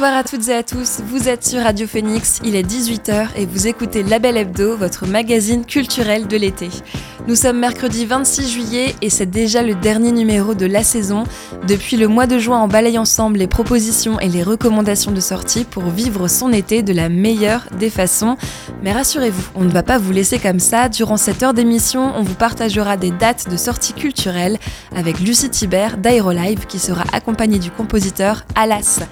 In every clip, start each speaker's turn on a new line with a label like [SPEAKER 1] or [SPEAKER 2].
[SPEAKER 1] Bonsoir à toutes et à tous, vous êtes sur Radio Phoenix, il est 18h et vous écoutez Label Hebdo, votre magazine culturel de l'été. Nous sommes mercredi 26 juillet et c'est déjà le dernier numéro de la saison. Depuis le mois de juin, on balaye ensemble les propositions et les recommandations de sortie pour vivre son été de la meilleure des façons. Mais rassurez-vous, on ne va pas vous laisser comme ça. Durant cette heure d'émission, on vous partagera des dates de sortie culturelles avec Lucie Thibert d'Aérolive qui sera accompagnée du compositeur Alas.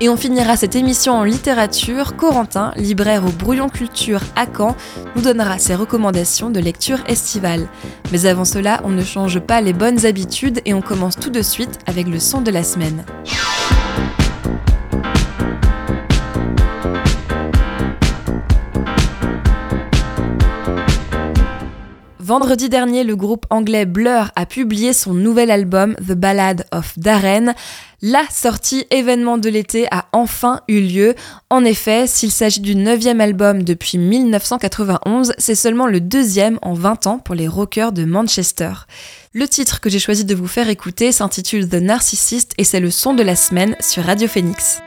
[SPEAKER 1] Et on finira cette émission en littérature. Corentin, libraire au Brouillon Culture à Caen, nous donnera ses recommandations de lecture estivale. Mais avant cela, on ne change pas les bonnes habitudes et on commence tout de suite avec le son de la semaine. Vendredi dernier, le groupe anglais Blur a publié son nouvel album The Ballad of Darren. La sortie événement de l'été a enfin eu lieu. En effet, s'il s'agit du neuvième album depuis 1991, c'est seulement le deuxième en 20 ans pour les rockers de Manchester. Le titre que j'ai choisi de vous faire écouter s'intitule The Narcissist et c'est le son de la semaine sur Radio Phoenix.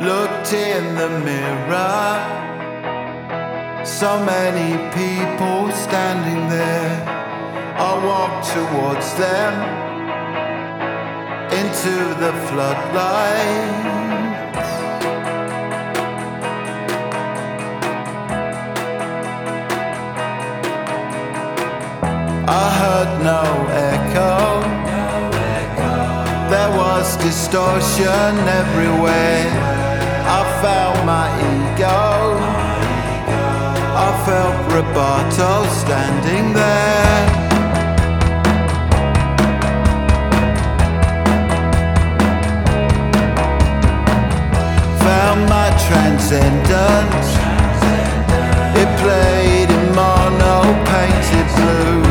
[SPEAKER 2] Looked in the mirror. So many people standing there. I walked towards them into the floodlight. I heard no echo. There was distortion everywhere. I felt my ego. I felt Roberto standing there. Found my transcendence. It played in mono painted blue.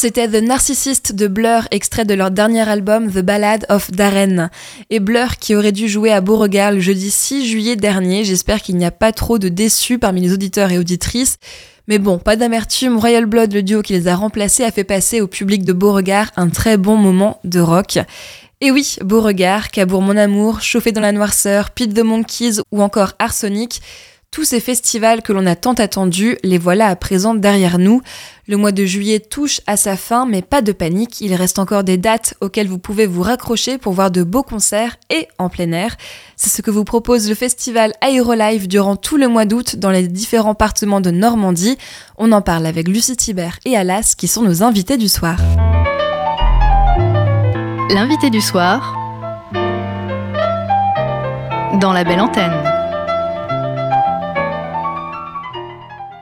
[SPEAKER 1] C'était The Narcissist de Blur, extrait de leur dernier album The Ballad of Darren. Et Blur qui aurait dû jouer à Beauregard le jeudi 6 juillet dernier. J'espère qu'il n'y a pas trop de déçus parmi les auditeurs et auditrices. Mais bon, pas d'amertume, Royal Blood, le duo qui les a remplacés, a fait passer au public de Beauregard un très bon moment de rock. Et oui, Beauregard, Cabourg mon amour, Chauffé dans la noirceur, Pete the Monkeys ou encore Arsonic, tous ces festivals que l'on a tant attendus, les voilà à présent derrière nous. Le mois de juillet touche à sa fin, mais pas de panique, il reste encore des dates auxquelles vous pouvez vous raccrocher pour voir de beaux concerts et en plein air. C'est ce que vous propose le festival Aérolive durant tout le mois d'août dans les différents partements de Normandie. On en parle avec Lucie Thibert et Alas qui sont nos invités du soir.
[SPEAKER 3] L'invité du soir dans la belle antenne.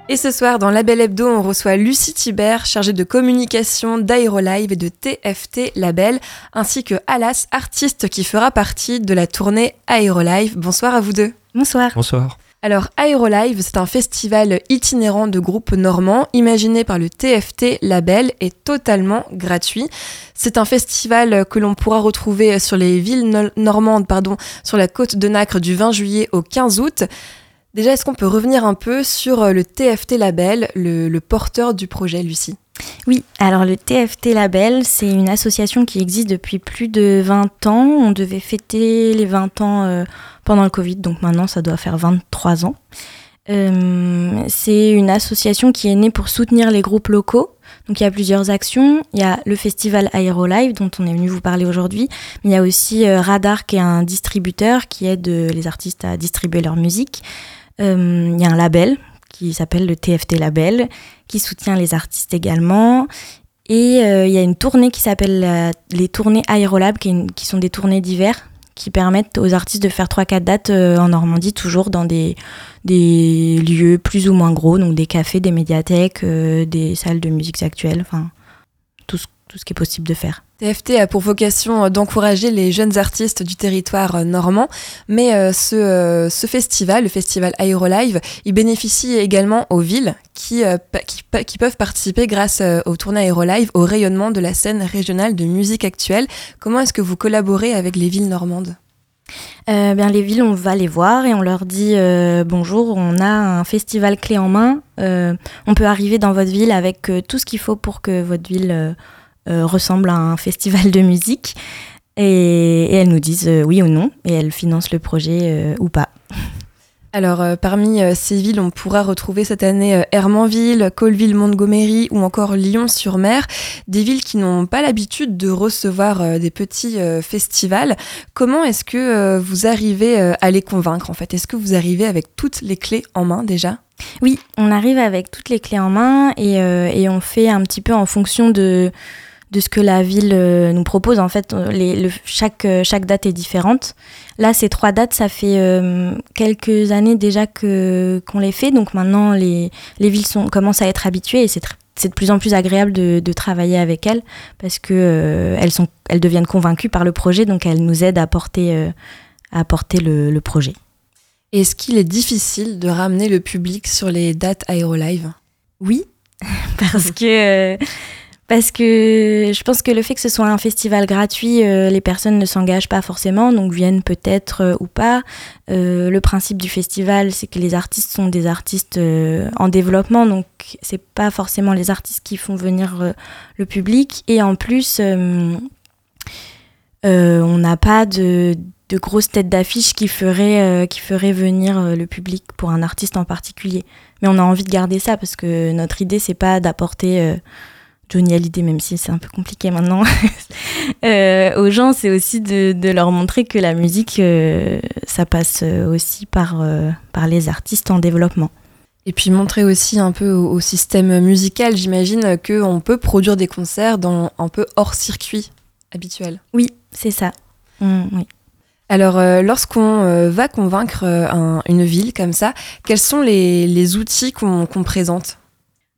[SPEAKER 1] Et ce soir, dans La Belle Hebdo, on reçoit Lucie Thibert, chargée de communication d'Aérolive et de TFT Label, ainsi que Alas, artiste qui fera partie de la tournée Aérolive. Bonsoir à vous deux.
[SPEAKER 4] Bonsoir.
[SPEAKER 5] Bonsoir.
[SPEAKER 1] Alors, Aérolive, c'est un festival itinérant de groupes normands, imaginé par le TFT Label et totalement gratuit. C'est un festival que l'on pourra retrouver sur les villes normandes, pardon, sur la côte de Nacre du 20 juillet au 15 août. Déjà, est-ce qu'on peut revenir un peu sur euh, le TFT Label, le, porteur du projet, Lucie?
[SPEAKER 4] Oui, alors le TFT Label, c'est une association qui existe depuis plus de 20 ans. On devait fêter les 20 ans euh, pendant le Covid, donc maintenant ça doit faire 23 ans. Euh, c'est une association qui est née pour soutenir les groupes locaux. Donc il y a plusieurs actions. Il y a le festival Aérolive dont on est venu vous parler aujourd'hui. Il y a aussi Radar qui est un distributeur qui aide les artistes à distribuer leur musique. Euh, il y a un label qui s'appelle le TFT Label, qui soutient les artistes également. Et euh, il y a une tournée qui s'appelle les tournées Aérolab, qui, sont des tournées d'hiver, qui permettent aux artistes de faire 3-4 dates euh, en Normandie, toujours dans des, lieux plus ou moins gros, donc des cafés, des médiathèques, des salles de musique actuelles, enfin tout ce, tout ce qui est possible de faire.
[SPEAKER 1] TFT a pour vocation euh, d'encourager les jeunes artistes du territoire euh, normand, mais euh, ce, ce, festival, le festival Aérolive, il bénéficie également aux villes qui, qui, peuvent participer grâce au tournée Aérolive au rayonnement de la scène régionale de musique actuelle. Comment est-ce que vous collaborez avec les villes normandes?
[SPEAKER 4] Bien, les villes, on va les voir et on leur dit bonjour, on a un festival clé en main. on peut arriver dans votre ville avec tout ce qu'il faut pour que votre ville ressemble à un festival de musique. Et, elles nous disent euh, oui ou non, et elles financent le projet euh, ou pas.
[SPEAKER 1] Alors, parmi ces villes, on pourra retrouver cette année Hermanville, Colville, Montgomery ou encore Lyon-sur-Mer, des villes qui n'ont pas l'habitude de recevoir des petits festivals. Comment est-ce que vous arrivez à les convaincre en fait? Est-ce que vous arrivez avec toutes les clés en main déjà?
[SPEAKER 4] Oui, on arrive avec toutes les clés en main et, et on fait un petit peu en fonction de de ce que la ville euh, nous propose. En fait, euh, les, chaque, euh, chaque date est différente. Là, ces trois dates, ça fait quelques années déjà que qu'on les fait. Donc maintenant, les, les villes sont, commencent à être habituées et c'est c'est de plus en plus agréable de, de travailler avec elles parce que elles, sont, elles deviennent convaincues par le projet, donc elles nous aident à porter, à porter le, le projet.
[SPEAKER 1] Est-ce qu'il est difficile de ramener le public sur les dates Aérolive?
[SPEAKER 4] Oui, parce que parce que je pense que le fait que ce soit un festival gratuit, euh, les personnes ne s'engagent pas forcément, donc viennent peut-être euh, ou pas. Euh, le principe du festival, c'est que les artistes sont des artistes en développement, donc c'est pas forcément les artistes qui font venir le public. Et en plus, on n'a pas de, grosses têtes d'affiche qui feraient, qui ferait venir le public pour un artiste en particulier. Mais on a envie de garder ça parce que notre idée, c'est pas d'apporter Johnny Hallyday, même si c'est un peu compliqué maintenant, euh, aux gens, c'est aussi de, de, leur montrer que la musique, euh, ça passe aussi par, euh, par les artistes en développement.
[SPEAKER 1] Et puis montrer aussi un peu au, système musical, j'imagine qu'on peut produire des concerts dans un peu hors circuit habituel.
[SPEAKER 4] Oui, c'est ça. Mmh, oui.
[SPEAKER 1] Alors, lorsqu'on va convaincre une ville comme ça, quels sont les, les outils qu'on présente?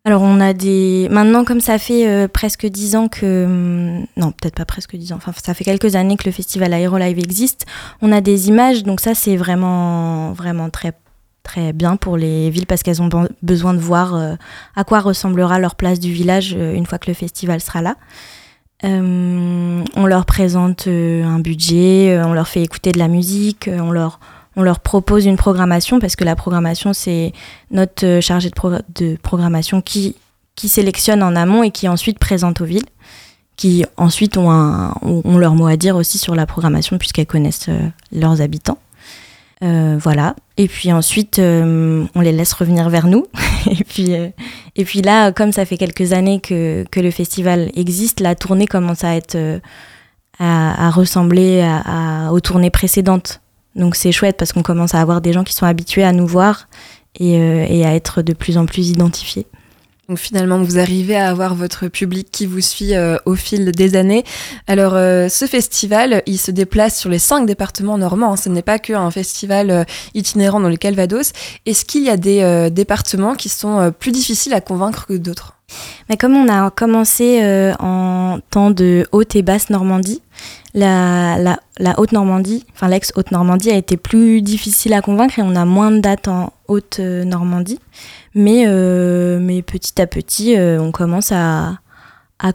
[SPEAKER 4] Alors on a des... Maintenant comme ça fait euh, presque dix ans que... Hum, non, peut-être pas presque dix ans, enfin ça fait quelques années que le festival Aérolive existe, on a des images, donc ça c'est vraiment, vraiment très très bien pour les villes parce qu'elles ont besoin de voir à quoi ressemblera leur place du village une fois que le festival sera là. on leur présente un budget, on leur fait écouter de la musique, on leur on leur propose une programmation parce que la programmation, c'est notre euh, chargé de, programmation qui, qui sélectionne en amont et qui ensuite présente aux villes, qui ensuite ont, ont leur mot à dire aussi sur la programmation puisqu'elles connaissent euh, leurs habitants. Euh, voilà. Et puis ensuite, on les laisse revenir vers nous. et, puis, et puis là, comme ça fait quelques années que, que, le festival existe, la tournée commence à être à, ressembler aux tournées précédentes. Donc c'est chouette parce qu'on commence à avoir des gens qui sont habitués à nous voir et, euh, à être de plus en plus identifiés.
[SPEAKER 1] Donc finalement, vous arrivez à avoir votre public qui vous suit euh, au fil des années. Alors euh, ce festival, il se déplace sur les cinq départements normands. Ce n'est pas qu'un festival itinérant dans le Calvados. Est-ce qu'il y a des départements qui sont plus difficiles à convaincre que d'autres?
[SPEAKER 4] Comme on a commencé en temps de haute et basse Normandie, la, Haute-Normandie, enfin l'ex-Haute-Normandie a été plus difficile à convaincre et on a moins de dates en Haute-Normandie. Mais, euh, mais petit à petit, euh, on commence à,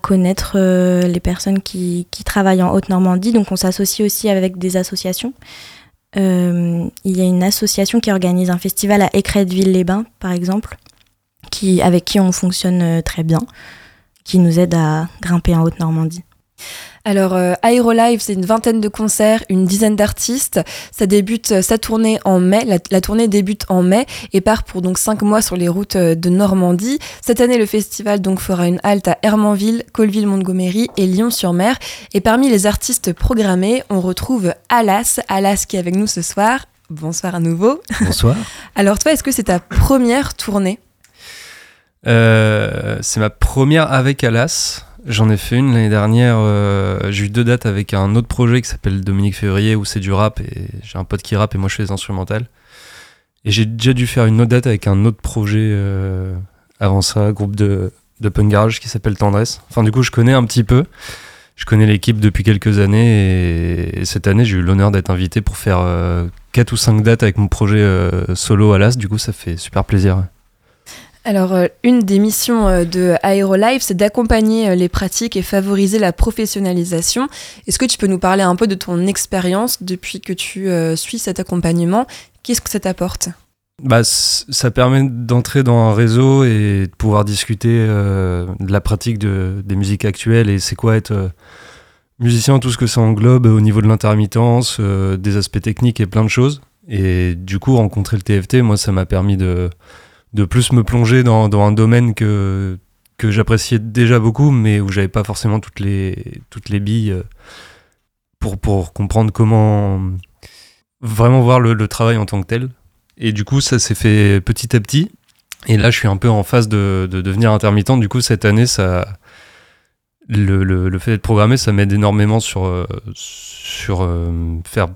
[SPEAKER 4] connaître euh, les personnes qui, travaillent en Haute-Normandie. Donc on s'associe aussi avec des associations. il y a une association qui organise un festival à Écretteville-les-Bains, par exemple, qui, avec qui on fonctionne très bien, qui nous aide à grimper en Haute-Normandie.
[SPEAKER 1] Alors, euh, Aerolive, c'est une vingtaine de concerts, une dizaine d'artistes. Ça débute euh, sa tournée en mai. La, tournée débute en mai et part pour donc cinq mois sur les routes euh, de Normandie. Cette année, le festival donc fera une halte à Hermanville, Colville-Montgomery et Lyon-sur-Mer. Et parmi les artistes programmés, on retrouve Alas, Alas qui est avec nous ce soir. Bonsoir à nouveau.
[SPEAKER 5] Bonsoir.
[SPEAKER 1] Alors toi, est-ce que c'est ta première tournée?
[SPEAKER 5] C'est ma première avec Alas. J'en ai fait une l'année dernière. Euh, j'ai eu deux dates avec un autre projet qui s'appelle Dominique Février où c'est du rap et j'ai un pote qui rappe et moi je fais les instrumentales. Et j'ai déjà dû faire une autre date avec un autre projet euh, avant ça, groupe de, de punk garage qui s'appelle Tendresse. Enfin, du coup, je connais un petit peu. Je connais l'équipe depuis quelques années et, cette année, j'ai eu l'honneur d'être invité pour faire euh, 4 ou 5 dates avec mon projet euh, solo à l'As. Du coup, ça fait super plaisir.
[SPEAKER 1] Alors, euh, une des missions euh, de AeroLife, c'est d'accompagner euh, les pratiques et favoriser la professionnalisation. Est-ce que tu peux nous parler un peu de ton expérience depuis que tu suis cet accompagnement? Qu'est-ce que ça t'apporte?
[SPEAKER 5] Bah, ça permet d'entrer dans un réseau et de pouvoir discuter de la pratique de, des musiques actuelles et c'est quoi être musicien, tout ce que ça englobe au niveau de l'intermittence, des aspects techniques et plein de choses. Et du coup, rencontrer le TFT, moi, ça m'a permis de, de plus me plonger dans, un domaine que, que j'appréciais déjà beaucoup, mais où j'avais pas forcément toutes les, toutes les billes euh, pour, pour comprendre comment vraiment voir le, travail en tant que tel. Et du coup, ça s'est fait petit à petit. Et là, je suis un peu en phase de, devenir intermittent. Du coup, cette année, ça, le, le, fait d'être programmé, ça m'aide énormément sur, euh, sur euh, faire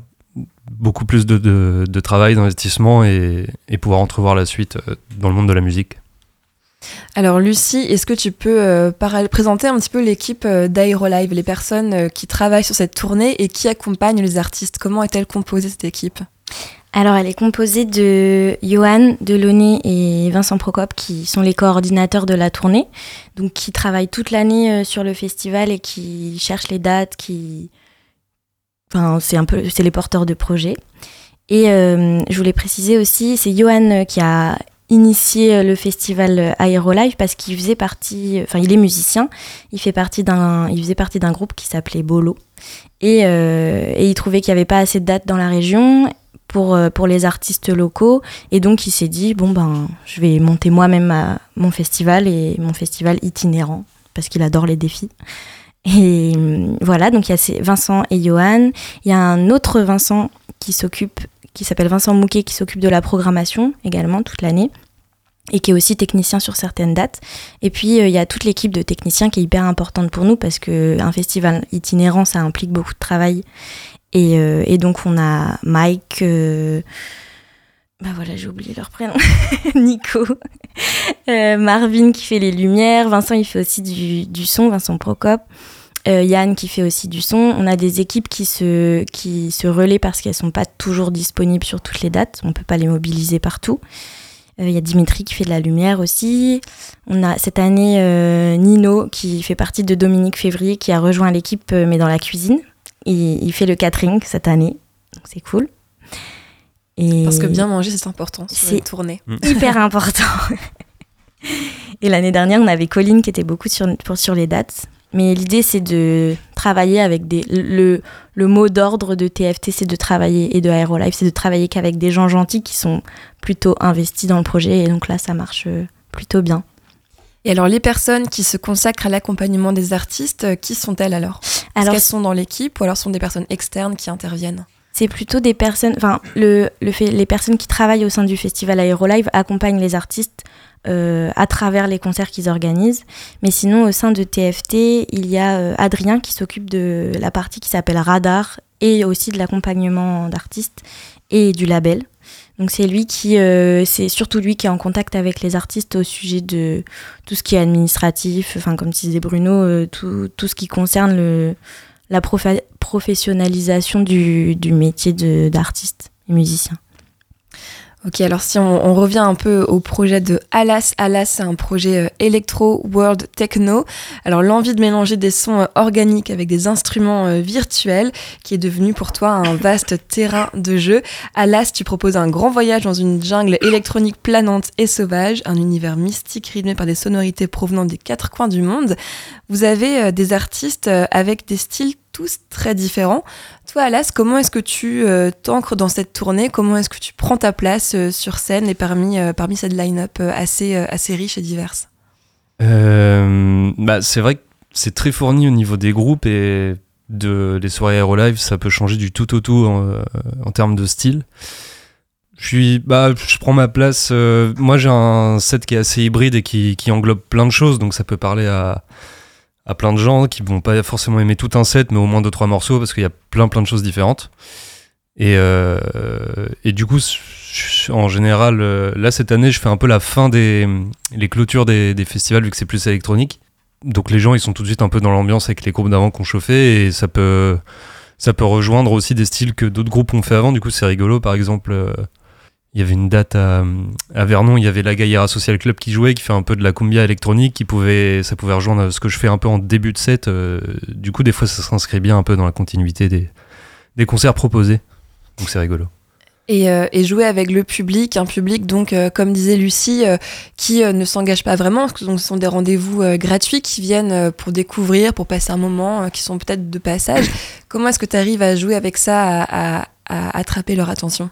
[SPEAKER 5] beaucoup plus de, travail, d'investissement et, pouvoir entrevoir la suite euh, dans le monde de la musique.
[SPEAKER 1] Alors Lucie, est-ce que tu peux euh, présenter un petit peu l'équipe euh, d'Aerolive, les personnes qui travaillent sur cette tournée et qui accompagnent les artistes? Comment est-elle composée cette équipe?
[SPEAKER 4] Alors, elle est composée de Johan Delaunay et Vincent Procope, qui sont les coordinateurs de la tournée, donc qui travaillent toute l'année sur le festival et qui cherchent les dates, qui, Enfin, c'est un peu, c'est les porteurs de projets. Et euh, je voulais préciser aussi, c'est Johan qui a initié le festival Aerolive parce qu'il faisait partie, enfin il est musicien, il fait partie d'un, il faisait partie d'un groupe qui s'appelait Bolo et, euh, il trouvait qu'il n'y avait pas assez de dates dans la région pour, euh, pour les artistes locaux et donc il s'est dit bon ben je vais monter moi-même mon festival et mon festival itinérant parce qu'il adore les défis. Et euh, voilà, donc il y a Vincent et Johan. Il y a un autre Vincent qui s'occupe, qui s'appelle Vincent Mouquet, qui s'occupe de la programmation également toute l'année et qui est aussi technicien sur certaines dates. Et puis euh, il y a toute l'équipe de techniciens qui est hyper importante pour nous parce que un festival itinérant, ça implique beaucoup de travail. Et, euh, donc on a Mike. Bah voilà, j'ai oublié leur prénom. Nico. Marvin qui fait les lumières. Vincent, il fait aussi du, du son, Vincent Procope. Euh, Yann qui fait aussi du son. On a des équipes qui se, qui se relaient parce qu'elles sont pas toujours disponibles sur toutes les dates. On peut pas les mobiliser partout. Il y a Dimitri qui fait de la lumière aussi. On a cette année Nino qui fait partie de Dominique Février qui a rejoint l'équipe mais dans la cuisine. Il, il fait le catering cette année. Donc c'est cool.
[SPEAKER 1] Et Parce que bien manger, c'est important sur une tournée.
[SPEAKER 4] Hyper important. Et l'année dernière, on avait Colline qui était beaucoup sur, sur les dates. Mais l'idée, c'est de travailler avec des. Le, le mot d'ordre de TFT, c'est de travailler, et de Aerolife, c'est de travailler qu'avec des gens gentils qui sont plutôt investis dans le projet. Et donc là, ça marche euh, plutôt bien.
[SPEAKER 1] Et alors, les personnes qui se consacrent à l'accompagnement des artistes, euh, qui sont-elles alors? Est-ce qu'elles sont dans l'équipe ou alors sont des personnes externes qui interviennent?
[SPEAKER 4] C'est plutôt des personnes, enfin, les personnes qui travaillent au sein du festival Aérolive accompagnent les artistes euh, à travers les concerts qu'ils organisent. Mais sinon, au sein de TFT, il y a euh, Adrien qui s'occupe de la partie qui s'appelle Radar et aussi de l'accompagnement d'artistes et du label. Donc c'est lui qui, euh, c'est surtout lui qui est en contact avec les artistes au sujet de tout ce qui est administratif, enfin comme disait Bruno, tout, ce qui concerne le, la professionnalisation du, métier d'artiste et musicien.
[SPEAKER 1] Ok, alors si on, revient un peu au projet de Alas, Alas c'est un projet euh, électro world techno. Alors l'envie de mélanger des sons euh, organiques avec des instruments euh, virtuels qui est devenu pour toi un vaste terrain de jeu. Alas, tu proposes un grand voyage dans une jungle électronique planante et sauvage, un univers mystique rythmé par des sonorités provenant des quatre coins du monde. Vous avez des artistes avec des styles tous très différents. Toi, Alas, comment est-ce que tu euh, t'ancres dans cette tournée? Comment est-ce que tu prends ta place euh, sur scène et parmi, euh, parmi cette line-up assez, assez riche et diverse?
[SPEAKER 5] Bah, C'est vrai que c'est très fourni au niveau des groupes et de les soirées Aerolive, ça peut changer du tout au tout en, termes de style. Je suis, bah, je prends ma place. moi, j'ai un set qui est assez hybride et qui englobe plein de choses, donc ça peut parler à à plein de gens qui vont pas forcément aimer tout un set, mais au moins deux trois morceaux parce qu'il y a plein plein de choses différentes. Et, euh, et du coup, en général, euh, là cette année, je fais un peu la fin des les clôtures des, des festivals vu que c'est plus électronique. Donc les gens, ils sont tout de suite un peu dans l'ambiance avec les groupes d'avant qu'on chauffait et ça peut ça peut rejoindre aussi des styles que d'autres groupes ont fait avant. Du coup, c'est rigolo. Par exemple, euh, il y avait une date à, Vernon, il y avait la Gaillera Social Club qui jouait, qui fait un peu de la cumbia électronique, qui pouvait, ça pouvait rejoindre ce que je fais un peu en début de set. Euh, du coup, des fois, ça s'inscrit bien un peu dans la continuité des, des concerts proposés. Donc c'est rigolo.
[SPEAKER 1] Et, euh, jouer avec le public, un public donc euh, comme disait Lucie, qui ne s'engage pas vraiment, donc ce sont des rendez-vous gratuits qui viennent pour découvrir, pour passer un moment, qui sont peut-être de passage. Comment est-ce que tu arrives à jouer avec ça, à, à attraper leur attention?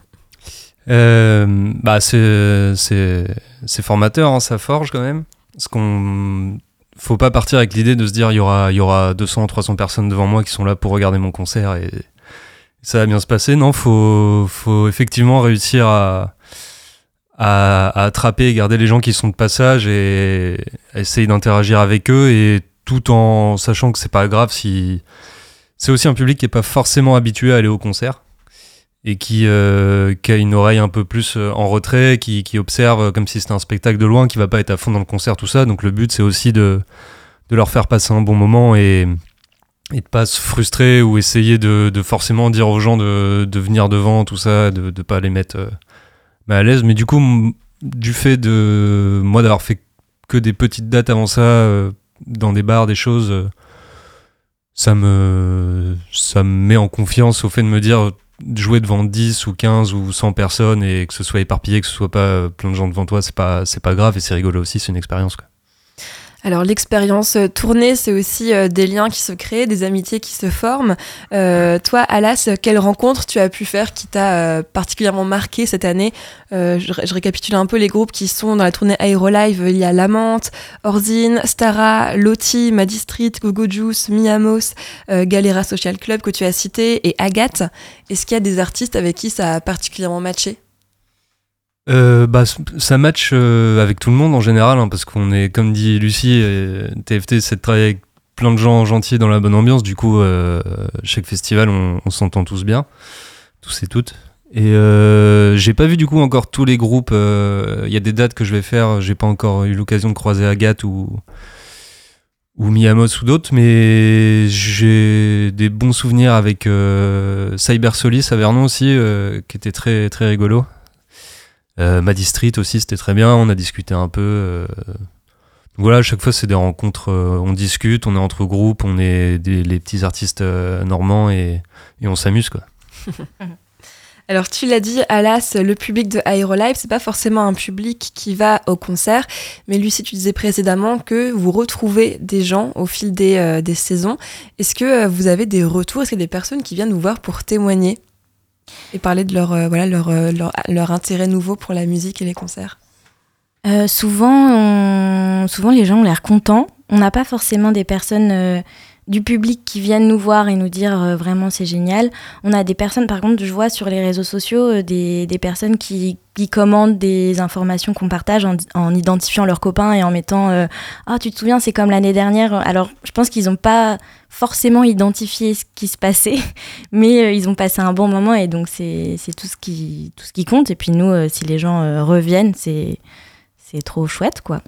[SPEAKER 5] Euh, bah c'est formateur, hein, ça forge quand même. Parce qu'on faut pas partir avec l'idée de se dire il y aura, il y aura 200, 300 personnes devant moi qui sont là pour regarder mon concert et ça va bien se passer. Non, faut, faut effectivement réussir à, à, attraper et garder les gens qui sont de passage et essayer d'interagir avec eux et tout en sachant que c'est pas grave si c'est aussi un public qui est pas forcément habitué à aller au concert et qui, euh, qui, a une oreille un peu plus euh, en retrait, qui, observe comme si c'était un spectacle de loin, qui va pas être à fond dans le concert, tout ça. Donc le but, c'est aussi de, leur faire passer un bon moment et, et de pas se frustrer ou essayer de, forcément dire aux gens de, venir devant, tout ça, de ne pas les mettre euh, à l'aise. Mais du coup, du fait de moi d'avoir fait que des petites dates avant ça, dans des bars, des choses, ça me, ça me met en confiance au fait de me dire jouer devant 10 ou 15 ou 100 personnes et que ce soit éparpillé, que ce soit pas euh, plein de gens devant toi, c'est pas, c'est pas grave et c'est rigolo aussi, c'est une expérience. Quoi.
[SPEAKER 1] Alors l'expérience euh, tournée, c'est aussi euh, des liens qui se créent, des amitiés qui se forment. Euh, toi, Alas, quelle rencontre tu as pu faire qui t'a particulièrement marqué cette année? Je, récapitule un peu les groupes qui sont dans la tournée Aerolive. Il y a Lamante, Orzine, Stara, Loti, Street, Gogo Juice, Miamos, Galera Social Club que tu as cité et Agathe. Est-ce qu'il y a des artistes avec qui ça a particulièrement matché?
[SPEAKER 5] Euh, bah, ça match euh, avec tout le monde en général, hein, parce qu'on est, comme dit Lucie, TFT, c'est de travailler avec plein de gens gentils dans la bonne ambiance. Du coup, euh, chaque festival, on, s'entend tous bien, tous et toutes. Et j'ai pas vu du coup encore tous les groupes. Il y a des dates que je vais faire. J'ai pas encore eu l'occasion de croiser Agathe ou ou Miamos ou d'autres, mais j'ai des bons souvenirs avec euh, Cyber Solis à Vernon aussi, euh, qui était très, très rigolo. Euh, Maddy Street aussi, c'était très bien, on a discuté un peu. euh. Voilà, à chaque fois, c'est des rencontres, euh, on discute, on est entre groupes, on est les petits artistes euh, normands et, on s'amuse, quoi.
[SPEAKER 1] Alors tu l'as dit, Alas, le public de Aerolive, c'est pas forcément un public qui va au concert, mais Lucie, tu disais précédemment que vous retrouvez des gens au fil des, saisons. Est-ce que vous avez des retours? Est-ce qu'il des personnes qui viennent vous voir pour témoigner? Et parler de leur, euh, voilà, leur, euh, leur, leur intérêt nouveau pour la musique et les concerts
[SPEAKER 4] Euh, souvent, souvent, les gens ont l'air contents. On n'a pas forcément des personnes du public qui viennent nous voir et nous dire euh, vraiment c'est génial. On a des personnes, par contre, je vois sur les réseaux sociaux euh, des, personnes qui, commandent des informations qu'on partage en, en identifiant leurs copains et en mettant euh, Ah, tu te souviens, c'est comme l'année dernière? Alors, je pense qu'ils n'ont pas forcément identifié ce qui se passait, mais ils ont passé un bon moment et donc c'est tout, ce qui- tout ce qui compte. Et puis nous, si les gens reviennent, c'est trop chouette, quoi.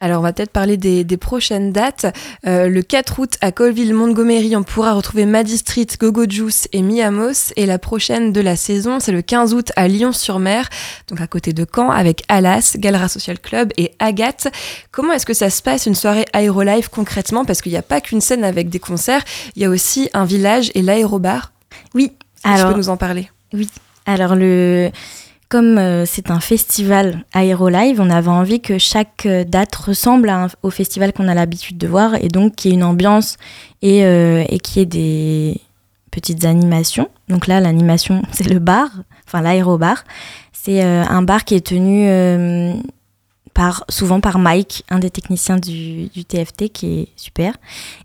[SPEAKER 1] Alors, on va peut-être parler des, des prochaines dates. Euh, le 4 août, à Colville-Montgomery, on pourra retrouver Maddy Street, Gogo Juice et Miamos. Et la prochaine de la saison, c'est le 15 août à Lyon-sur-Mer, donc à côté de Caen, avec Alas, Galera Social Club et Agathe. Comment est-ce que ça se passe une soirée Aérolive concrètement? Parce qu'il n'y a pas qu'une scène avec des concerts, il y a aussi un village et l'aérobar.
[SPEAKER 4] Oui, alors-
[SPEAKER 1] tu peux nous en parler
[SPEAKER 4] Alors, le... comme euh, c'est un festival Aérolive, on avait envie que chaque euh, date ressemble au festival qu'on a l'habitude de voir et donc qu'il y ait une ambiance et, euh, qu'il y ait des petites animations. Donc là, l'animation, c'est le bar, enfin l'aérobar. C'est euh, un bar qui est tenu par, souvent par Mike, un des techniciens du, TFT qui est super.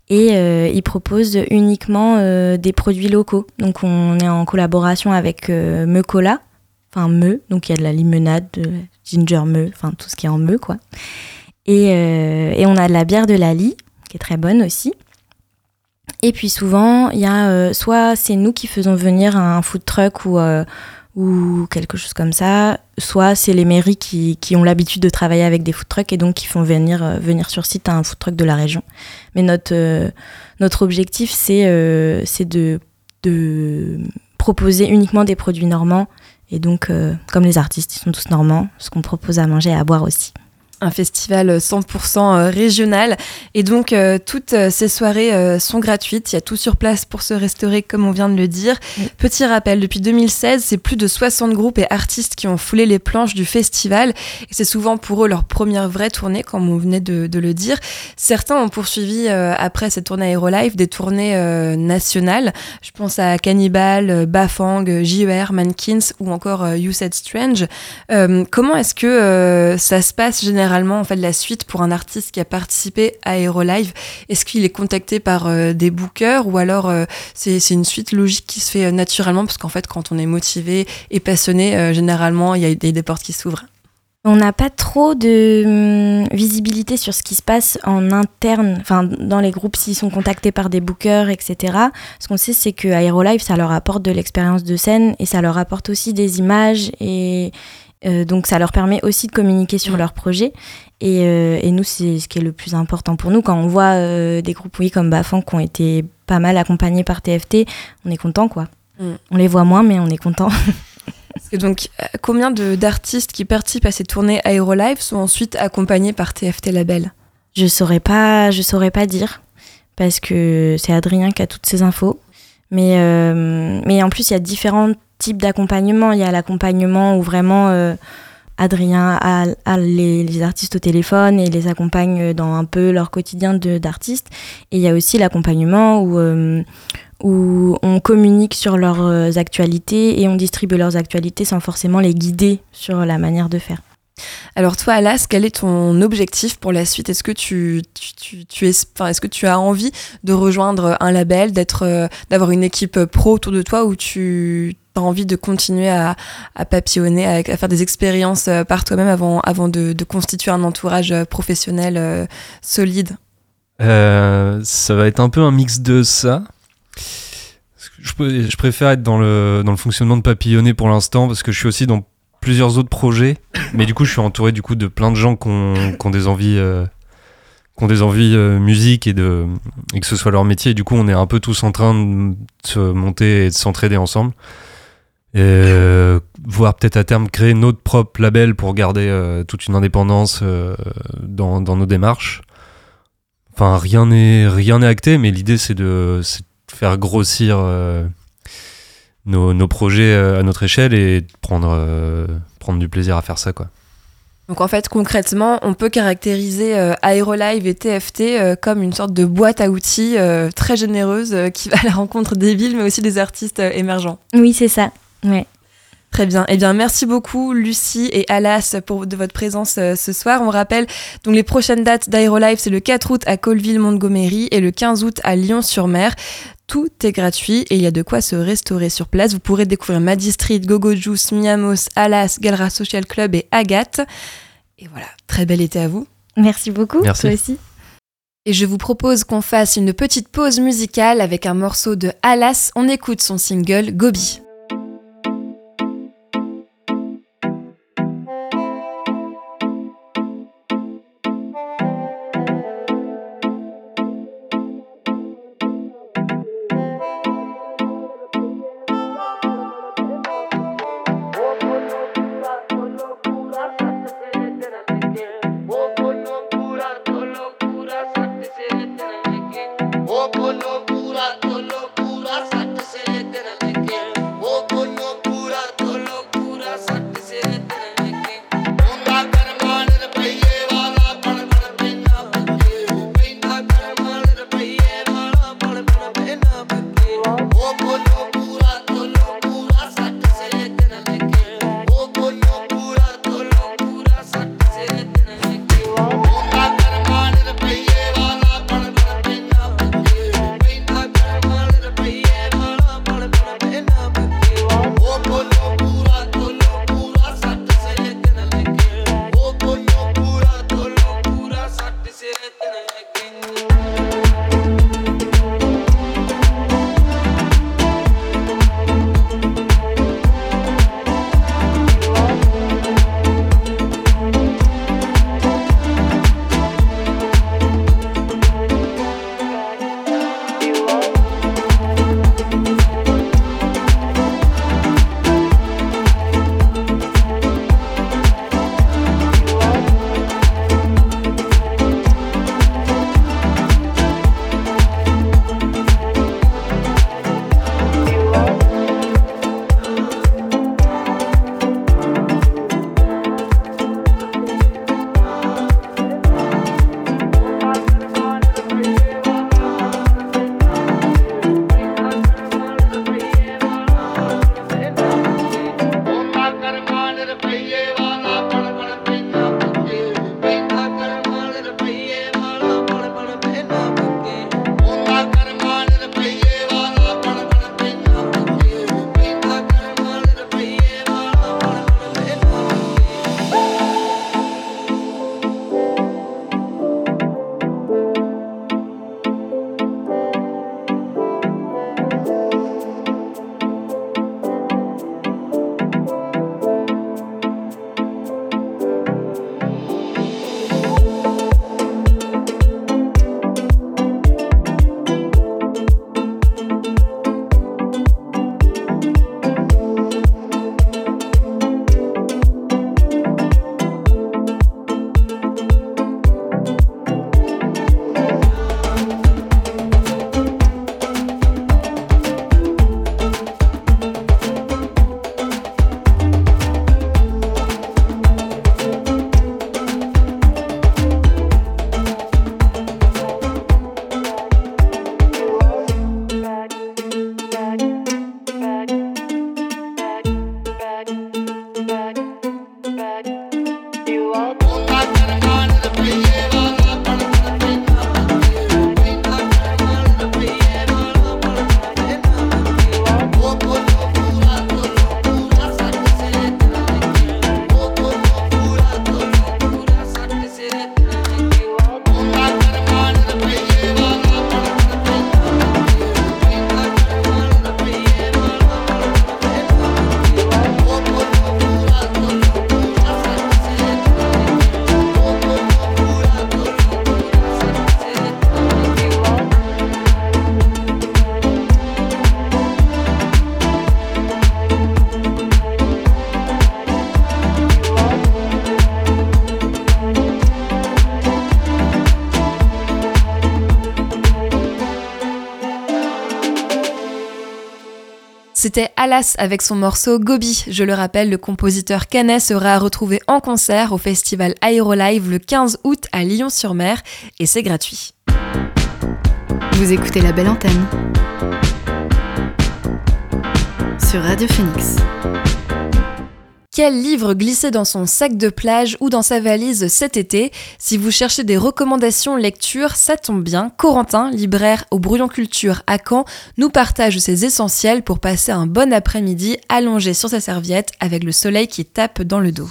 [SPEAKER 4] Et il propose uniquement des produits locaux. Donc on est en collaboration avec Meucola, enfin Meu, donc il y a de la limonade, de ginger Meu, enfin tout ce qui est en Meu quoi. Et, euh, et on a de la bière de Lali, qui est très bonne aussi. Et puis souvent, il y a euh, soit c'est nous qui faisons venir un food truck ou, euh, ou quelque chose comme ça, soit c'est les mairies qui, qui ont l'habitude de travailler avec des food trucks et donc qui font venir, venir sur site un food truck de la région. Mais notre, notre objectif, c'est c'est de, de proposer uniquement des produits normands. Et donc, euh, comme les artistes, ils sont tous normands, ce qu'on propose à manger et à boire aussi.
[SPEAKER 1] Un festival 100% régional. Et donc, euh, toutes euh, ces soirées euh, sont gratuites. Il y a tout sur place pour se restaurer, comme on vient de le dire.
[SPEAKER 4] Oui.
[SPEAKER 1] Petit rappel, depuis 2016, c'est plus de 60 groupes et artistes qui ont foulé les planches du festival. Et c'est souvent pour eux leur première vraie tournée, comme on venait de, de le dire. Certains ont poursuivi, euh, après cette tournée Aérolive, des tournées euh, nationales. Je pense à Cannibal, euh, Bafang, euh, JER, Mankins ou encore euh, You Said Strange. Euh, comment est-ce que euh, ça se passe généralement? En fait la suite pour un artiste qui a participé à Aerolive Est-ce qu'il est contacté par euh, des bookers ou alors euh, c'est une suite logique qui se fait euh, naturellement? Parce qu'en fait quand on est motivé et passionné, généralement il y a des, portes qui s'ouvrent.
[SPEAKER 4] On n'a pas trop de hum, visibilité sur ce qui se passe en interne, enfin dans les groupes s'ils sont contactés par des bookers, etc. Ce qu'on sait, c'est que Aerolive, ça leur apporte de l'expérience de scène et ça leur apporte aussi des images et euh, donc ça leur permet aussi de communiquer sur
[SPEAKER 1] Mm.
[SPEAKER 4] leur projet. Et, euh, et nous, c'est ce qui est le plus important pour nous. Quand on voit euh, des groupes, oui, comme Bafang, qui ont été pas mal accompagnés par TFT, on est content, quoi.
[SPEAKER 1] Mm.
[SPEAKER 4] On les voit moins, mais on est content.
[SPEAKER 1] Donc combien d'artistes qui participent à ces tournées Aerolive sont ensuite accompagnés par TFT Label?
[SPEAKER 4] Je saurais pas, je saurais pas dire parce que c'est Adrien qui a toutes ces infos. Mais mais en plus il y a différents types d'accompagnement. Il y a l'accompagnement où vraiment euh, Adrien a, les, artistes au téléphone et les accompagne dans un peu leur quotidien d'artistes. Et il y a aussi l'accompagnement où euh, où on communique sur leurs euh, actualités et on distribue leurs actualités sans forcément les guider sur la manière de faire.
[SPEAKER 1] Alors toi, Alas, quel est ton objectif pour la suite? Est-ce que tu, tu, tu, est-ce que tu as envie de rejoindre un label, d'être, euh, d'avoir une équipe pro autour de toi, ou tu as envie de continuer à, papillonner, à, faire des expériences euh, par toi-même avant, de, constituer un entourage euh, professionnel solide?
[SPEAKER 5] Ça va être un peu un mix de ça. Je, je préfère être dans le fonctionnement de papillonner pour l'instant parce que je suis aussi dans plusieurs autres projets. Mais du coup, je suis entouré du coup de plein de gens qui ont, des envies, euh, qui ont des envies euh, musique et, de, et que ce soit leur métier. Et du coup, on est un peu tous en train de se monter et de s'entraider ensemble. Et euh, voire peut-être à terme créer notre propre label pour garder euh, toute une indépendance euh, dans, nos démarches. Enfin, rien n'est acté, mais l'idée c'est de, de faire grossir nos, nos projets euh, à notre échelle et prendre euh, prendre du plaisir à faire ça, quoi.
[SPEAKER 1] Donc en fait, concrètement, on peut caractériser euh, Aerolive et TFT euh, comme une sorte de boîte à outils euh, très généreuse euh, qui va à la rencontre des villes, mais aussi des artistes euh, émergents.
[SPEAKER 4] Oui, c'est ça. Ouais.
[SPEAKER 1] Très bien. Eh bien, merci beaucoup, Lucie et Alas, pour de votre présence euh, ce soir. On rappelle donc les prochaines dates d'Aerolive, c'est le 4 août à Colville-Montgomery et le 15 août à Lyon-sur-Mer. Tout est gratuit et il y a de quoi se restaurer sur place. Vous pourrez découvrir Madi Street, Gogo Juice, Miamos, Alas, Galra Social Club et Agathe. Et voilà, très bel été à vous.
[SPEAKER 4] Merci beaucoup.
[SPEAKER 5] Merci.
[SPEAKER 4] Toi aussi.
[SPEAKER 1] Et je vous propose qu'on fasse une petite pause musicale avec un morceau de Alas. On écoute son single Gobi. Alas avec son morceau Gobi. Je le rappelle, le compositeur canet sera retrouvé en concert au festival Aérolive le 15 août à Lyon-sur-Mer et c'est gratuit.
[SPEAKER 3] Vous écoutez la belle antenne sur Radio Phoenix.
[SPEAKER 1] Quel livre glisser dans son sac de plage ou dans sa valise cet été Si vous cherchez des recommandations lecture, ça tombe bien. Corentin, libraire au Brouillon Culture à Caen, nous partage ses essentiels pour passer un bon après-midi allongé sur sa serviette avec le soleil qui tape dans le dos.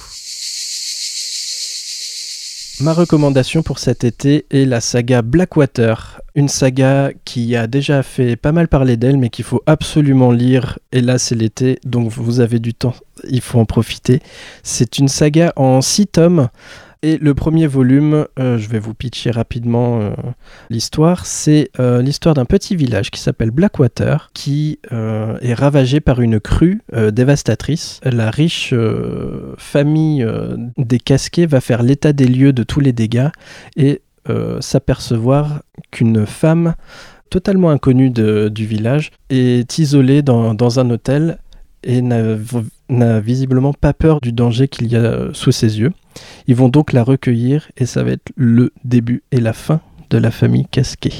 [SPEAKER 6] Ma recommandation pour cet été est la saga Blackwater, une saga qui a déjà fait pas mal parler d'elle, mais qu'il faut absolument lire. Et là, c'est l'été, donc vous avez du temps, il faut en profiter. C'est une saga en six tomes et le premier volume, euh, je vais vous pitcher rapidement euh, l'histoire, c'est euh, l'histoire d'un petit village qui s'appelle Blackwater, qui est ravagé par une crue dévastatrice. La riche famille des casquets va faire l'état des lieux de tous les dégâts et s'apercevoir qu'une femme totalement inconnue du village est isolée dans, dans un hôtel et n'a visiblement pas peur du danger qu'il y a sous ses yeux. Ils vont donc la recueillir et ça va être le début et la fin de la famille Casquet.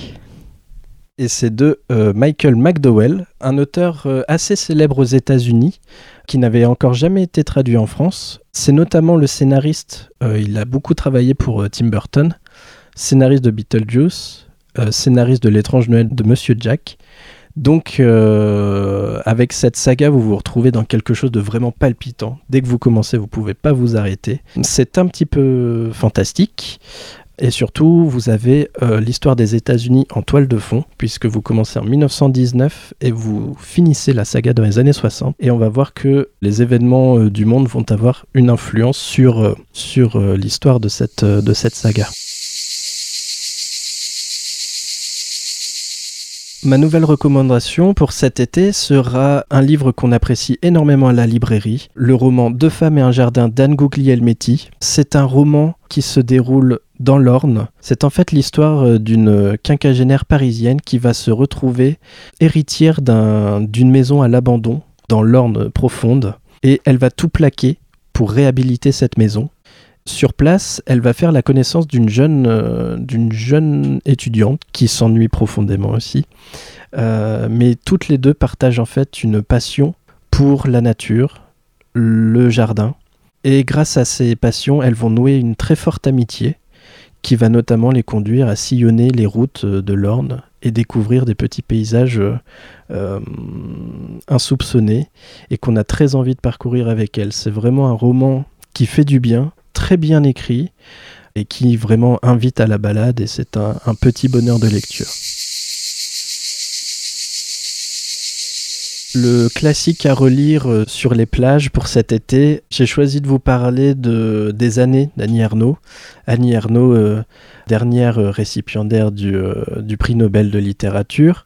[SPEAKER 6] Et c'est de euh, Michael McDowell, un auteur euh, assez célèbre aux États-Unis, qui n'avait encore jamais été traduit en France. C'est notamment le scénariste, euh, il a beaucoup travaillé pour Tim Burton, scénariste de Beetlejuice, scénariste de L'étrange Noël de Monsieur Jack, donc, euh, avec cette saga, vous vous retrouvez dans quelque chose de vraiment palpitant. Dès que vous commencez, vous pouvez pas vous arrêter. C'est un petit peu fantastique. Et surtout, vous avez euh, l'histoire des États-Unis en toile de fond, puisque vous commencez en 1919 et vous finissez la saga dans les années 60. Et on va voir que les événements euh, du monde vont avoir une influence sur, sur l'histoire de cette, de cette saga. Ma nouvelle recommandation pour cet été sera un livre qu'on apprécie énormément à la librairie, le roman Deux femmes et un jardin d'Anne Guglielmetti. C'est un roman qui se déroule dans l'Orne. C'est en fait l'histoire euh, d'une quinquagénaire parisienne qui va se retrouver héritière d'une maison à l'abandon dans l'Orne profonde et elle va tout plaquer pour réhabiliter cette maison. Sur place, elle va faire la connaissance d'une jeune, euh, jeune étudiante qui s'ennuie profondément aussi. Euh, mais toutes les deux partagent en fait une passion pour la nature, le jardin. Et grâce à ces passions, elles vont nouer une très forte amitié qui va notamment les conduire à sillonner les routes de l'Orne et découvrir des petits paysages euh, insoupçonnés et qu'on a très envie de parcourir avec elles. C'est vraiment un roman qui fait du bien, très bien écrit et qui vraiment invite à la balade et c'est un, petit bonheur de lecture. Le classique à relire euh, sur les plages pour cet été, j'ai choisi de vous parler de, des années d'Annie Ernaux. Annie Ernaux, euh, dernière récipiendaire euh, du prix Nobel de littérature.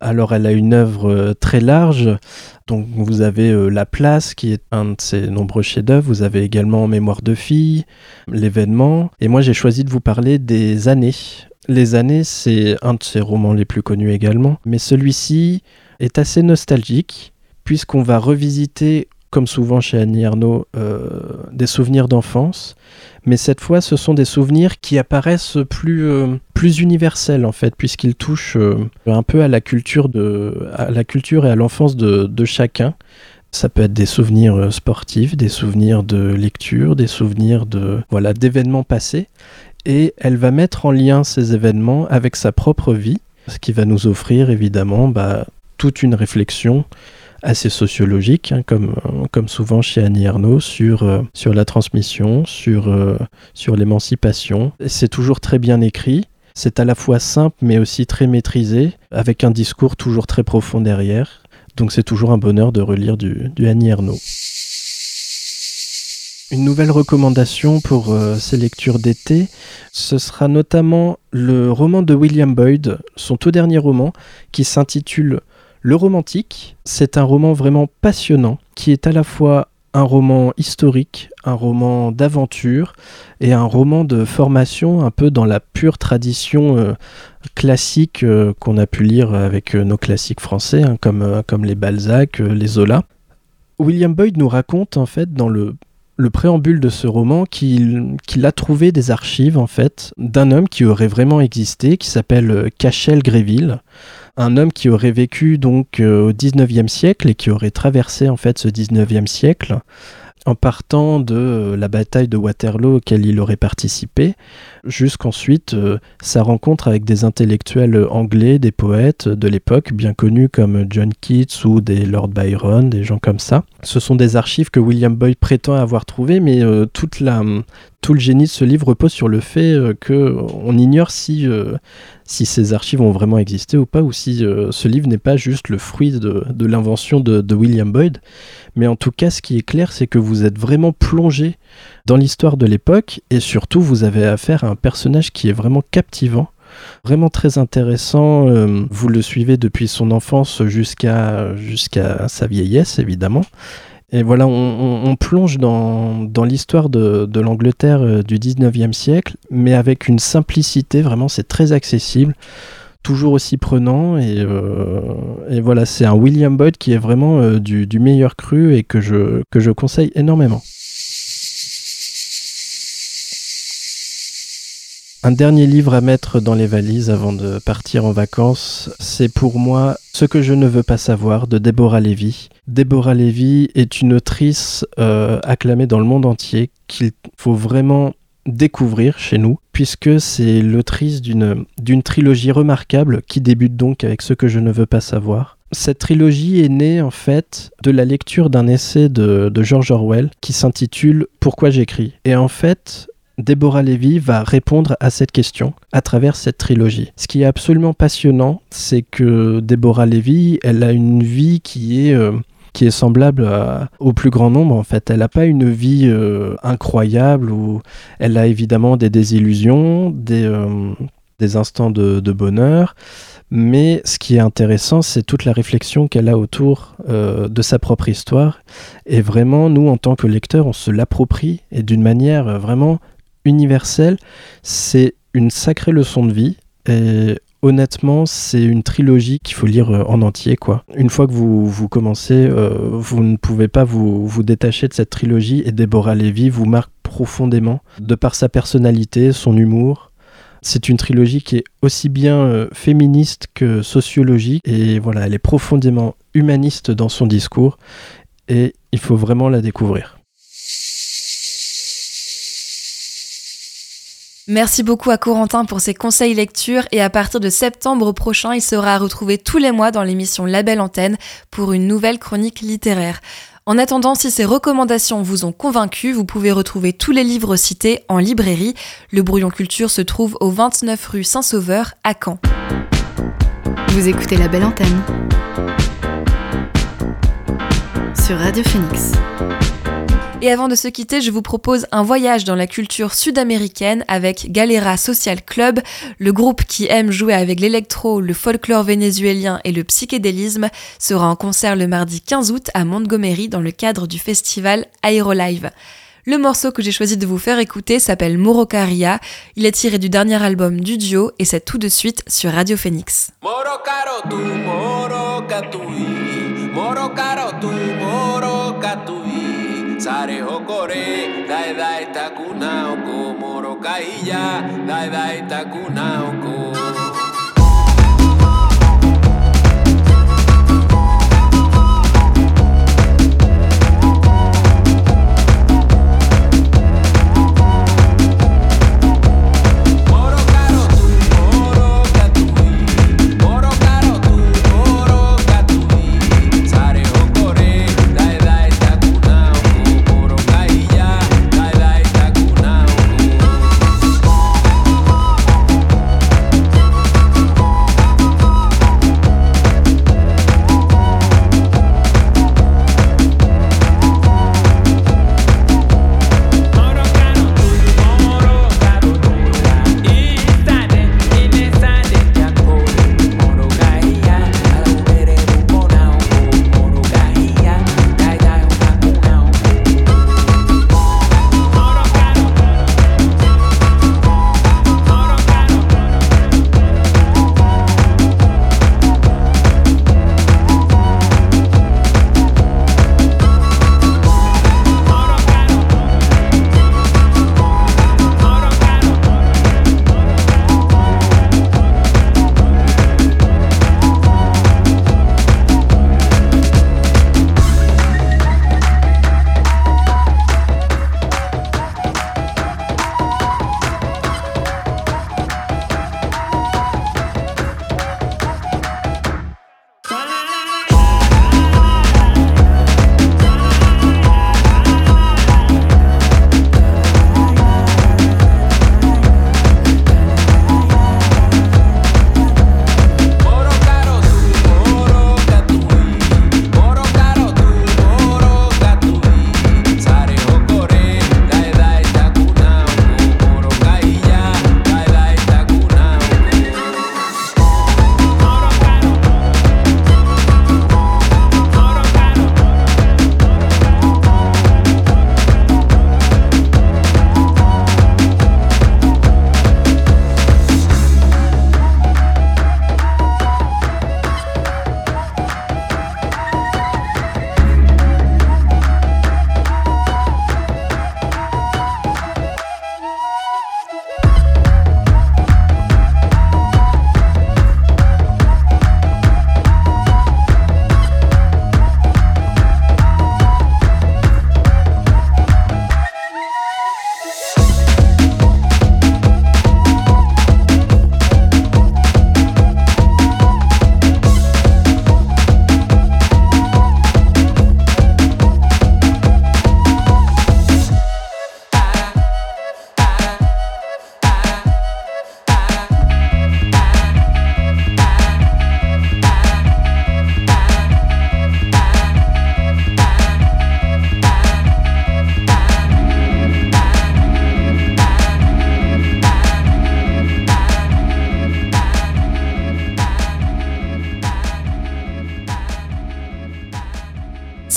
[SPEAKER 6] Alors elle a une œuvre très large, donc vous avez euh, La Place, qui est un de ses nombreux chefs-d'œuvre. Vous avez également Mémoire de fille, L'événement. Et moi, j'ai choisi de vous parler des années. Les années, c'est un de ses romans les plus connus également. Mais celui-ci est assez nostalgique, puisqu'on va revisiter comme souvent chez Annie Ernaux, euh, des souvenirs d'enfance, mais cette fois ce sont des souvenirs qui apparaissent plus, euh, plus universels en fait, puisqu'ils touchent euh, un peu à la culture, de, à la culture et à l'enfance de, de, chacun. Ça peut être des souvenirs sportifs, des souvenirs de lecture, des souvenirs de voilà d'événements passés, et elle va mettre en lien ces événements avec sa propre vie, ce qui va nous offrir évidemment bah, toute une réflexion assez sociologique, hein, comme, comme souvent chez Annie Ernaux, sur, euh, sur la transmission, sur, euh, sur l'émancipation. C'est toujours très bien écrit. C'est à la fois simple mais aussi très maîtrisé, avec un discours toujours très profond derrière. Donc c'est toujours un bonheur de relire du, Annie Ernaux. Une nouvelle recommandation pour euh, ces lectures d'été, ce sera notamment le roman de William Boyd, son tout dernier roman, qui s'intitule le romantique, c'est un roman vraiment passionnant qui est à la fois un roman historique, un roman d'aventure et un roman de formation un peu dans la pure tradition euh, classique euh, qu'on a pu lire avec euh, nos classiques français, hein, comme, les Balzac, les Zola. William Boyd nous raconte en fait dans le, le préambule de ce roman qu'il a trouvé des archives en fait d'un homme qui aurait vraiment existé, qui s'appelle Cachel Gréville un homme qui aurait vécu donc euh, au 19e siècle et qui aurait traversé en fait ce 19e siècle en partant de euh, la bataille de Waterloo auquel il aurait participé, jusqu'ensuite euh, sa rencontre avec des intellectuels anglais, des poètes de l'époque, bien connus comme John Keats ou des Lord Byron, des gens comme ça. Ce sont des archives que William Boyd prétend avoir trouvées, mais toute la, tout le génie de ce livre repose sur le fait qu'on ignore si si ces archives ont vraiment existé ou pas, ou si euh, ce livre n'est pas juste le fruit de, l'invention de, William Boyd. Mais en tout cas, ce qui est clair, c'est que vous êtes vraiment plongé dans l'histoire de l'époque, et surtout, vous avez affaire à un personnage qui est vraiment captivant. Vraiment très intéressant, euh, vous le suivez depuis son enfance jusqu'à jusqu'à sa vieillesse évidemment, et voilà, on, plonge dans, l'histoire de, l'Angleterre euh, du 19e siècle, mais avec une simplicité, vraiment, c'est très accessible, toujours aussi prenant. Et, euh, voilà, c'est un William Boyd qui est vraiment euh, du, meilleur cru et que je, que je conseille énormément. Un dernier livre à mettre dans les valises avant de partir en vacances, c'est pour moi Ce que je ne veux pas savoir de Deborah Levy. Deborah Levy est une autrice euh, acclamée dans le monde entier qu'il faut vraiment découvrir chez nous, puisque c'est l'autrice d'une trilogie remarquable qui débute donc avec Ce que je ne veux pas savoir. Cette trilogie est née en fait de la lecture d'un essai de George Orwell qui s'intitule Pourquoi j'écris. Et en fait, Deborah Levy va répondre à cette question à travers cette trilogie. Ce qui est absolument passionnant, c'est que Deborah Levy, elle a une vie qui est euh, qui est semblable au plus grand nombre en fait. Elle n'a pas une vie euh, incroyable où elle a évidemment des désillusions, des, euh, des instants de, bonheur, mais ce qui est intéressant, c'est toute la réflexion qu'elle a autour de sa propre histoire. Et vraiment, nous, en tant que lecteurs, on se l'approprie et d'une manière vraiment universel, c'est une sacrée leçon de vie. Et honnêtement, c'est une trilogie qu'il faut lire euh, en entier. quoi. Une fois que vous, vous commencez, euh, vous ne pouvez pas vous, détacher de cette trilogie. Et Deborah Levy vous marque profondément, de par sa personnalité, son humour. C'est une trilogie qui est aussi bien euh, féministe que sociologique. Et voilà, elle est profondément humaniste dans son discours. Et il faut vraiment la découvrir.
[SPEAKER 1] Merci beaucoup à Corentin pour ses conseils lecture et à partir de septembre prochain, il sera à retrouver tous les mois dans l'émission Label Antenne pour une nouvelle chronique littéraire. En attendant, si ces recommandations vous ont convaincu, vous pouvez retrouver tous les livres cités en librairie. Le Brouillon Culture se trouve au 29 rue Saint-Sauveur à Caen.
[SPEAKER 3] Vous écoutez la belle antenne sur Radio Phoenix.
[SPEAKER 1] Et avant de se quitter, je vous propose un voyage dans la culture sud-américaine avec Galera Social Club, le groupe qui aime jouer avec l'électro, le folklore vénézuélien et le psychédélisme, sera en concert le mardi 15 août à Montgomery dans le cadre du festival Aerolive. Le morceau que j'ai choisi de vous faire écouter s'appelle Morocaria. Il est tiré du dernier album du duo et c'est tout de suite sur Radio Phoenix.
[SPEAKER 7] jokore da eda eta kunaoko moroka illa da eda eta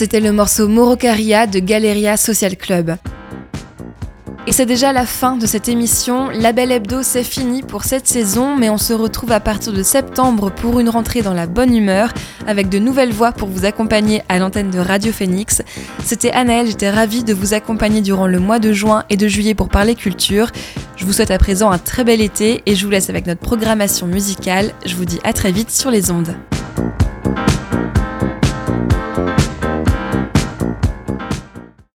[SPEAKER 1] C'était le morceau Morocaria de Galeria Social Club. Et c'est déjà la fin de cette émission. La Belle Hebdo, c'est fini pour cette saison, mais on se retrouve à partir de septembre pour une rentrée dans la bonne humeur, avec de nouvelles voix pour vous accompagner à l'antenne de Radio Phoenix. C'était Anaëlle, j'étais ravie de vous accompagner durant le mois de juin et de juillet pour parler culture. Je vous souhaite à présent un très bel été et je vous laisse avec notre programmation musicale. Je vous dis à très vite sur les ondes.